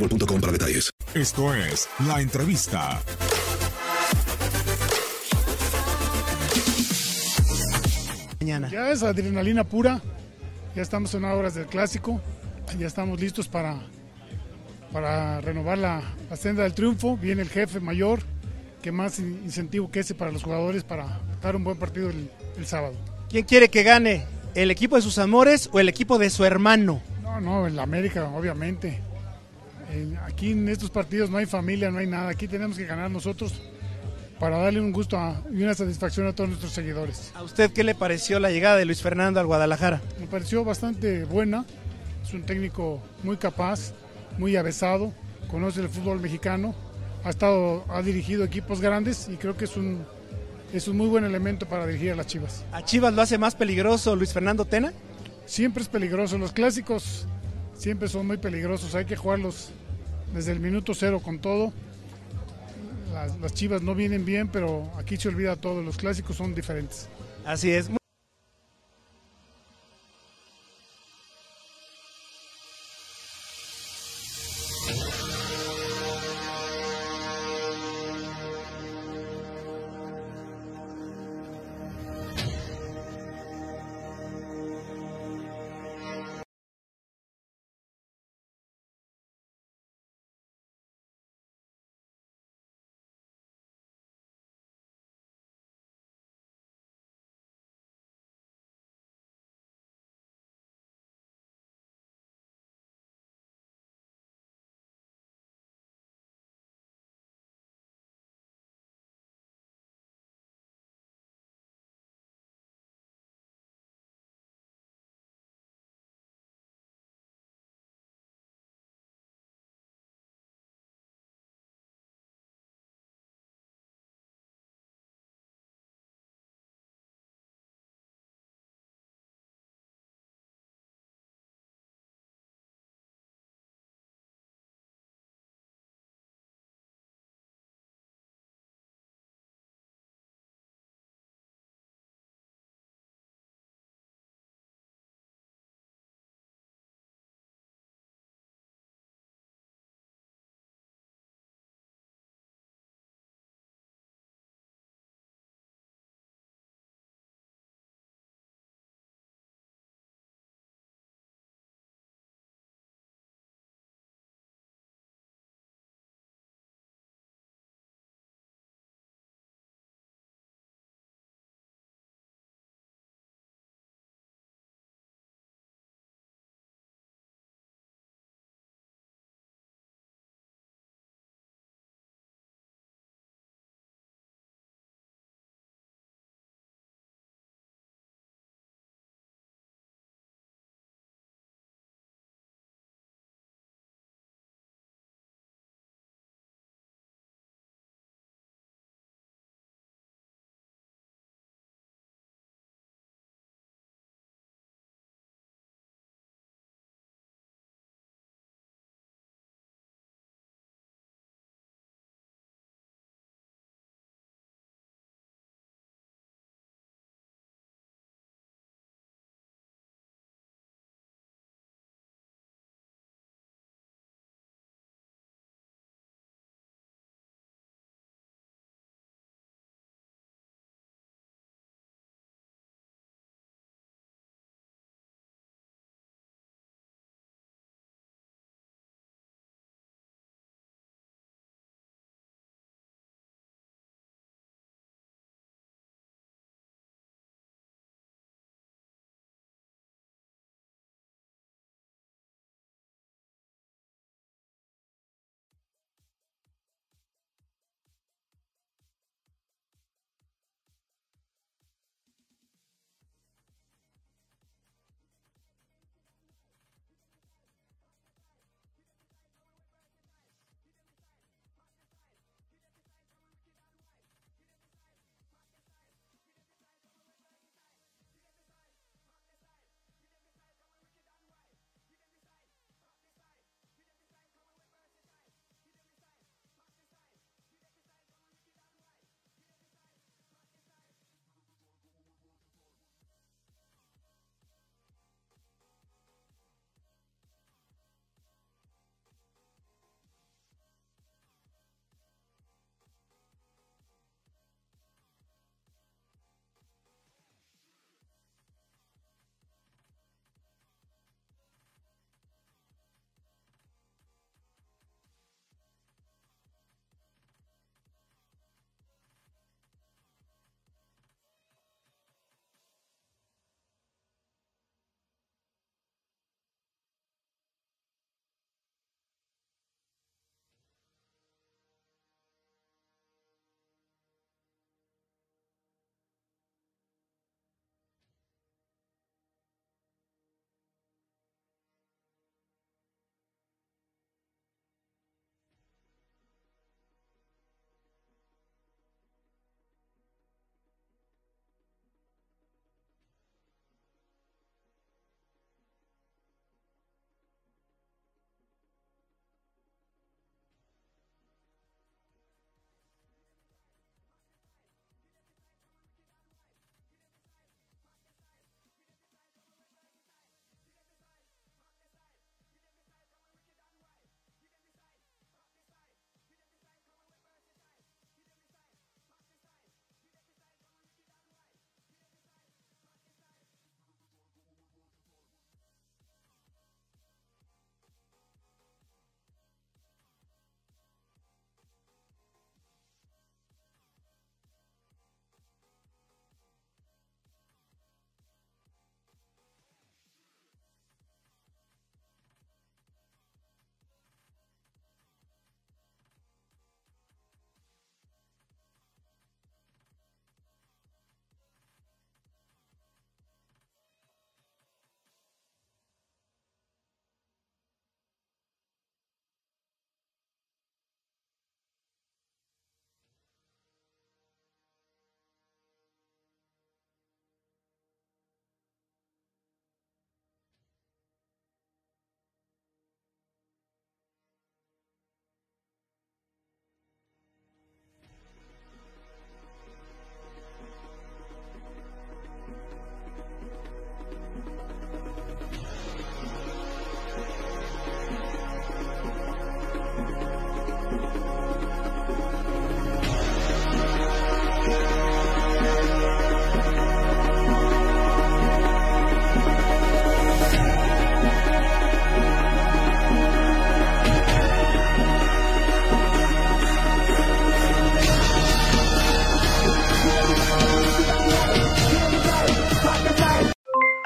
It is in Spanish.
boostmobile.com para detalles. Esto es La Entrevista. Ya es adrenalina pura. Ya estamos en horas del clásico. Ya estamos listos para, para renovar la, la senda del triunfo. Viene el jefe mayor. que más in- incentivo que ese para los jugadores para dar un buen partido el, el sábado? ¿Quién quiere que gane? ¿El equipo de sus amores o el equipo de su hermano? No, no, en la América, obviamente. En- aquí en estos partidos no hay familia, no hay nada. Aquí tenemos que ganar nosotros para darle un gusto a- y una satisfacción a todos nuestros seguidores. ¿A usted qué le pareció la llegada de Luis Fernando al Guadalajara? Me pareció bastante buena. Es un técnico muy capaz, muy avesado, conoce el fútbol mexicano, ha estado, ha dirigido equipos grandes y creo que es un, es un muy buen elemento para dirigir a las Chivas. ¿A Chivas lo hace más peligroso Luis Fernando Tena? Siempre es peligroso, los clásicos siempre son muy peligrosos, hay que jugarlos desde el minuto cero con todo. Las, las Chivas no vienen bien, pero aquí se olvida todo, los clásicos son diferentes. Así es.